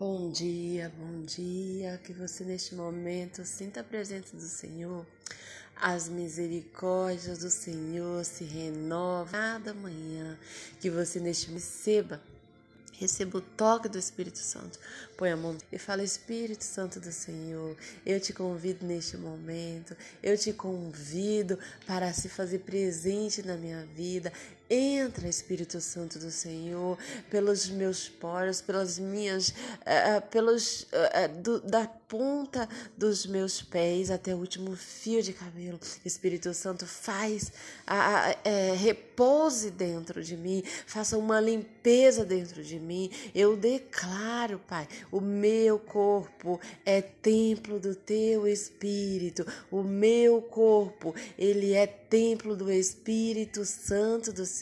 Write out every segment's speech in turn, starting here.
Bom dia, bom dia. Que você neste momento sinta a presença do Senhor. As misericórdias do Senhor se renovam cada manhã. Que você neste receba Receba o toque do Espírito Santo. Põe a mão e fala: Espírito Santo do Senhor, eu te convido neste momento, eu te convido para se fazer presente na minha vida. Entra, Espírito Santo do Senhor, pelos meus poros, pelas minhas, uh, pelos uh, do, da ponta dos meus pés até o último fio de cabelo. Espírito Santo, faz, uh, é, repouse dentro de mim, faça uma limpeza dentro de mim. Eu declaro, Pai, o meu corpo é templo do Teu Espírito. O meu corpo, ele é templo do Espírito Santo do Senhor,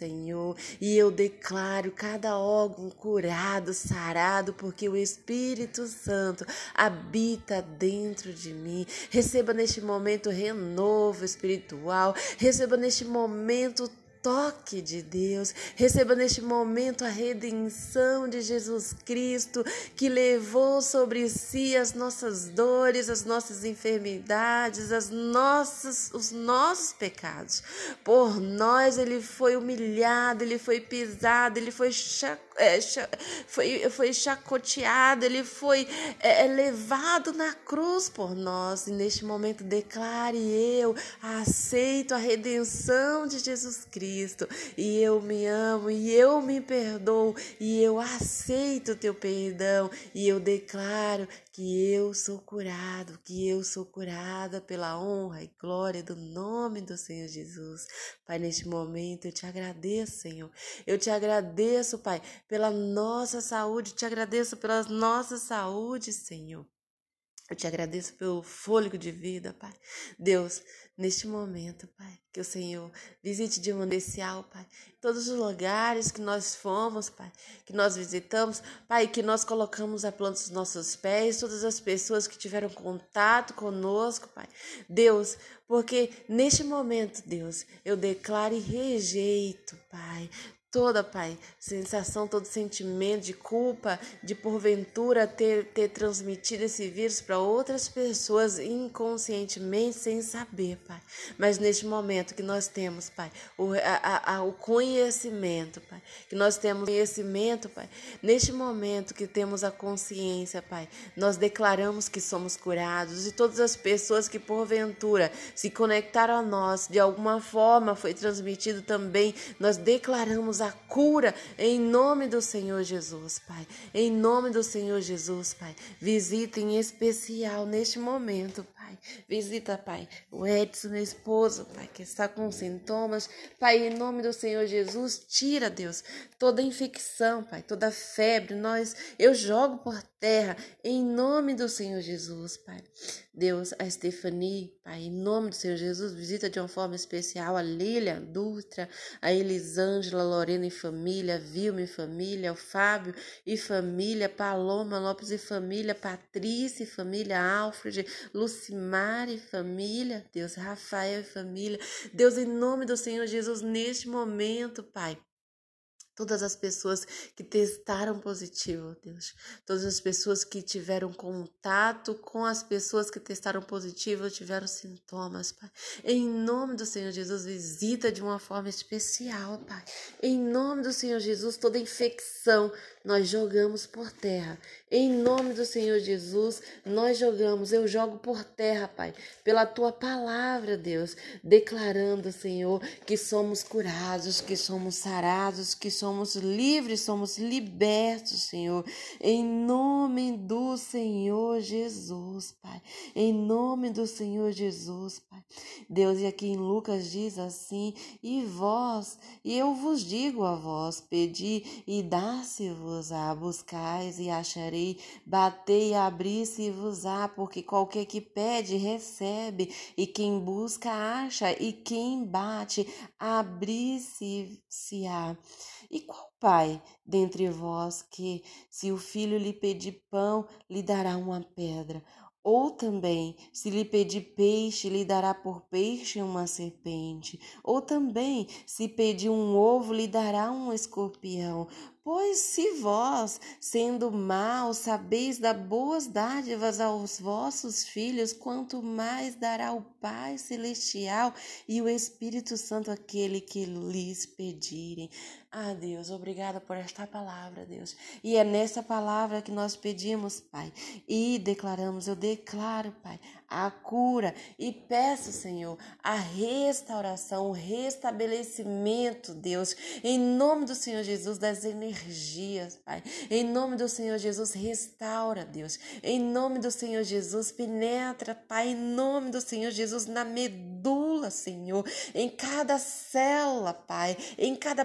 e eu declaro cada órgão curado, sarado, porque o Espírito Santo habita dentro de mim. Receba neste momento renovo espiritual, receba neste momento toque de Deus. Receba neste momento a redenção de Jesus Cristo, que levou sobre si as nossas dores, as nossas enfermidades, as nossas, os nossos pecados. Por nós ele foi humilhado, ele foi pisado, ele foi é, foi, foi chacoteado, ele foi é, é, levado na cruz por nós. E neste momento declare eu aceito a redenção de Jesus Cristo. Cristo, e eu me amo, e eu me perdoo, e eu aceito o teu perdão, e eu declaro que eu sou curado, que eu sou curada pela honra e glória do nome do Senhor Jesus. Pai, neste momento eu te agradeço, Senhor. Eu te agradeço, Pai, pela nossa saúde, te agradeço pela nossa saúde, Senhor. Eu te agradeço pelo fôlego de vida, Pai. Deus, neste momento, Pai, que o Senhor visite de maneira especial, Pai, todos os lugares que nós fomos, Pai, que nós visitamos, Pai, que nós colocamos a planta dos nossos pés, todas as pessoas que tiveram contato conosco, Pai. Deus, porque neste momento, Deus, eu declaro e rejeito, Pai, toda, Pai, sensação, todo sentimento de culpa, de porventura ter, ter transmitido esse vírus para outras pessoas inconscientemente, sem saber, Pai. Mas neste momento que nós temos, Pai, o, a, a, o conhecimento, Pai, que nós temos conhecimento, Pai, neste momento que temos a consciência, Pai, nós declaramos que somos curados e todas as pessoas que porventura se conectaram a nós, de alguma forma foi transmitido também, nós declaramos a cura em nome do Senhor Jesus, Pai. Em nome do Senhor Jesus, Pai. Visita em especial neste momento, Pai. Visita, Pai, o Edson, meu esposo, Pai, que está com sintomas. Pai, em nome do Senhor Jesus, tira, Deus, toda infecção, Pai, toda febre. Nós, eu jogo por terra, em nome do Senhor Jesus, Pai. Deus, a Stephanie, Pai, em nome do Senhor Jesus, visita de uma forma especial a Lília, a Dutra, a Elisângela, Lorena e família, Vilma e família, o Fábio e família, Paloma Lopes e família, Patrícia e família, Alfred, Lucimar e família, Deus, Rafael e família. Deus, em nome do Senhor Jesus, neste momento, Pai, Todas as pessoas que testaram positivo, Deus. Todas as pessoas que tiveram contato com as pessoas que testaram positivo, tiveram sintomas, Pai. Em nome do Senhor Jesus, visita de uma forma especial, Pai. Em nome do Senhor Jesus, toda infecção nós jogamos por terra. Em nome do Senhor Jesus, nós jogamos, eu jogo por terra, Pai, pela tua palavra, Deus, declarando, Senhor, que somos curados, que somos sarados, que somos somos livres, somos libertos, Senhor, em nome do Senhor Jesus, Pai, em nome do Senhor Jesus, Pai. Deus, e aqui em Lucas diz assim: E vós, e eu vos digo a vós, pedi e dá-se-vos-á, buscais e acharei, batei e abri-se-vos-á, porque qualquer que pede, recebe, e quem busca, acha, e quem bate, abri-se-á. E qual pai dentre vós que, se o filho lhe pedir pão, lhe dará uma pedra? Ou também, se lhe pedir peixe, lhe dará por peixe uma serpente? Ou também, se pedir um ovo, lhe dará um escorpião? Pois se vós, sendo maus, sabeis dar boas dádivas aos vossos filhos, quanto mais dará o Pai Celestial e o Espírito Santo aquele que lhes pedirem. Ah, Deus, obrigada por esta palavra, Deus. E é nessa palavra que nós pedimos, Pai, e declaramos, eu declaro, Pai, a cura e peço, Senhor, a restauração, o restabelecimento, Deus, em nome do Senhor Jesus, das energias, Pai. Em nome do Senhor Jesus, restaura, Deus. Em nome do Senhor Jesus, penetra, Pai, em nome do Senhor Jesus, na medula, Senhor, em cada célula, Pai, em cada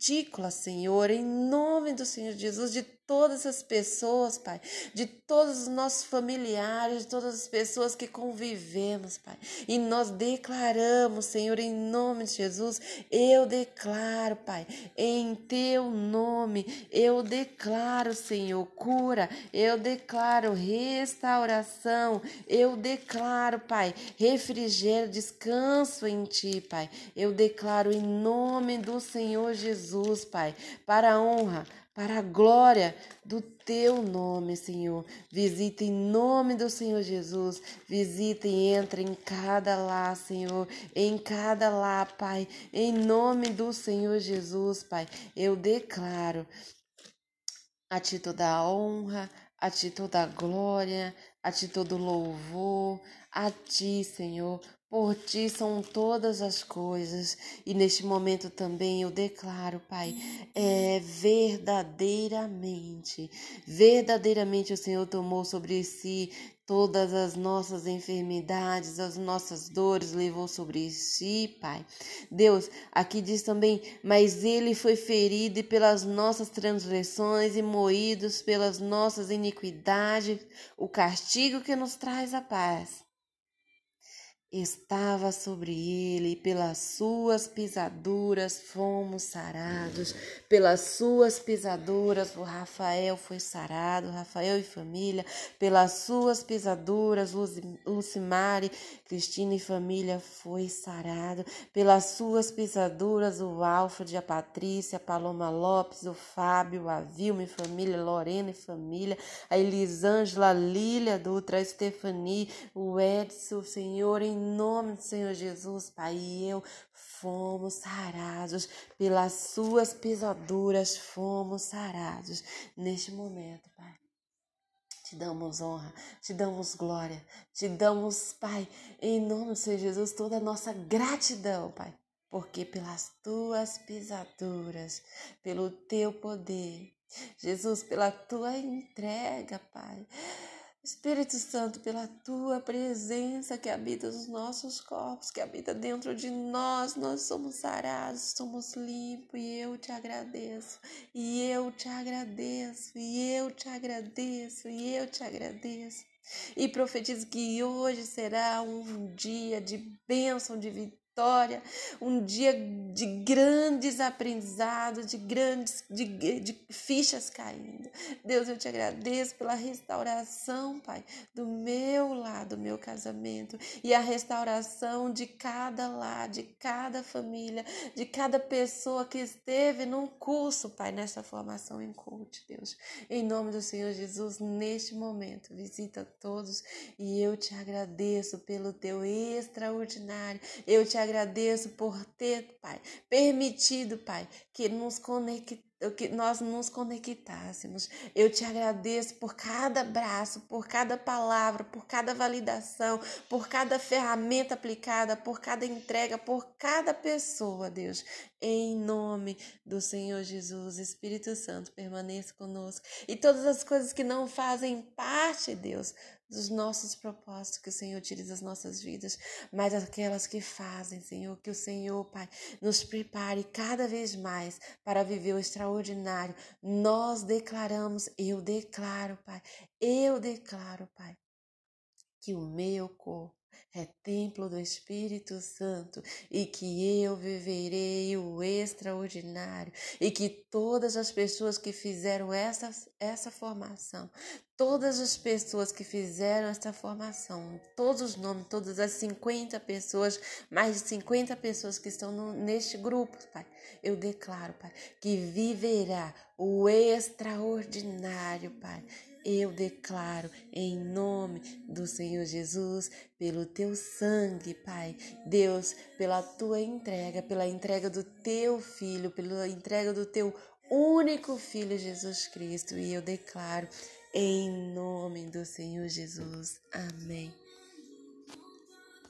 partícula, Senhor, em nome do Senhor Jesus, de todas as pessoas, Pai, de todos os nossos familiares, de todas as pessoas que convivemos, Pai. E nós declaramos, Senhor, em nome de Jesus, eu declaro, Pai, em teu nome, eu declaro, Senhor, cura, eu declaro restauração, eu declaro, Pai, refrigério, descanso em ti, Pai. Eu declaro em nome do Senhor Jesus, Pai, para a honra, para a glória do teu nome, Senhor. Visita em nome do Senhor Jesus. Visita e entra em cada lá, Senhor. Em cada lá, Pai. Em nome do Senhor Jesus, Pai. Eu declaro a ti toda a honra, a ti toda a glória, a ti todo louvor, a ti, Senhor, por ti são todas as coisas, e neste momento também eu declaro, Pai, é verdadeiramente, verdadeiramente o Senhor tomou sobre si todas as nossas enfermidades, as nossas dores, levou sobre si, Pai. Deus, aqui diz também, mas ele foi ferido pelas nossas transgressões e moídos pelas nossas iniquidades, o castigo que nos traz a paz estava sobre ele, e pelas suas pisaduras fomos sarados. Pelas suas pisaduras o Rafael foi sarado, Rafael e família. Pelas suas pisaduras Lucimari, Cristina e família foi sarado. Pelas suas pisaduras o Alfred, a Patrícia, a Paloma Lopes, o Fábio, a Vilma e família, Lorena e família, a Elisângela, a Lília Dutra, a Stephanie, o Edson, o Senhor em nome do Senhor Jesus, Pai, e eu fomos sarados, pelas suas pisaduras fomos sarados neste momento, Pai. Te damos honra, te damos glória, te damos, Pai, em nome do Senhor Jesus, toda a nossa gratidão, Pai, porque pelas tuas pisaduras, pelo teu poder, Jesus, pela tua entrega, Pai. Espírito Santo, pela tua presença que habita nos nossos corpos, que habita dentro de nós, nós somos sarados, somos limpos e eu te agradeço, e eu te agradeço, e eu te agradeço, e eu te agradeço. E profetizo que hoje será um dia de bênção, de vitória vitória, um dia de grandes aprendizados, de grandes de, de fichas caindo. Deus, eu te agradeço pela restauração, Pai, do meu lar, do meu casamento e a restauração de cada lar, de cada família, de cada pessoa que esteve num curso, Pai, nessa formação em coach, Deus. Em nome do Senhor Jesus, neste momento, visita todos e eu te agradeço pelo teu extraordinário. Eu te agradeço por ter, Pai, permitido, Pai, que nos conectemos que nós nos conectássemos. Eu te agradeço por cada abraço, por cada palavra, por cada validação, por cada ferramenta aplicada, por cada entrega, por cada pessoa, Deus. Em nome do Senhor Jesus, Espírito Santo, permaneça conosco. E todas as coisas que não fazem parte, Deus, dos nossos propósitos, que o Senhor utiliza as nossas vidas, mas aquelas que fazem, Senhor, que o Senhor, Pai, nos prepare cada vez mais para viver o extraordinário. Nós declaramos, eu declaro, Pai, eu declaro, Pai, que o meu corpo é templo do Espírito Santo e que eu viverei o extraordinário e que todas as pessoas que fizeram essa, essa formação, todas as pessoas que fizeram essa formação, todos os nomes, todas as 50 pessoas, mais de 50 pessoas que estão no, neste grupo, Pai, eu declaro, Pai, que viverá o extraordinário, Pai. Eu declaro em nome do Senhor Jesus, pelo teu sangue, Pai, Deus, pela tua entrega, pela entrega do teu filho, pela entrega do teu único Filho Jesus Cristo. E eu declaro em nome do Senhor Jesus. Amém.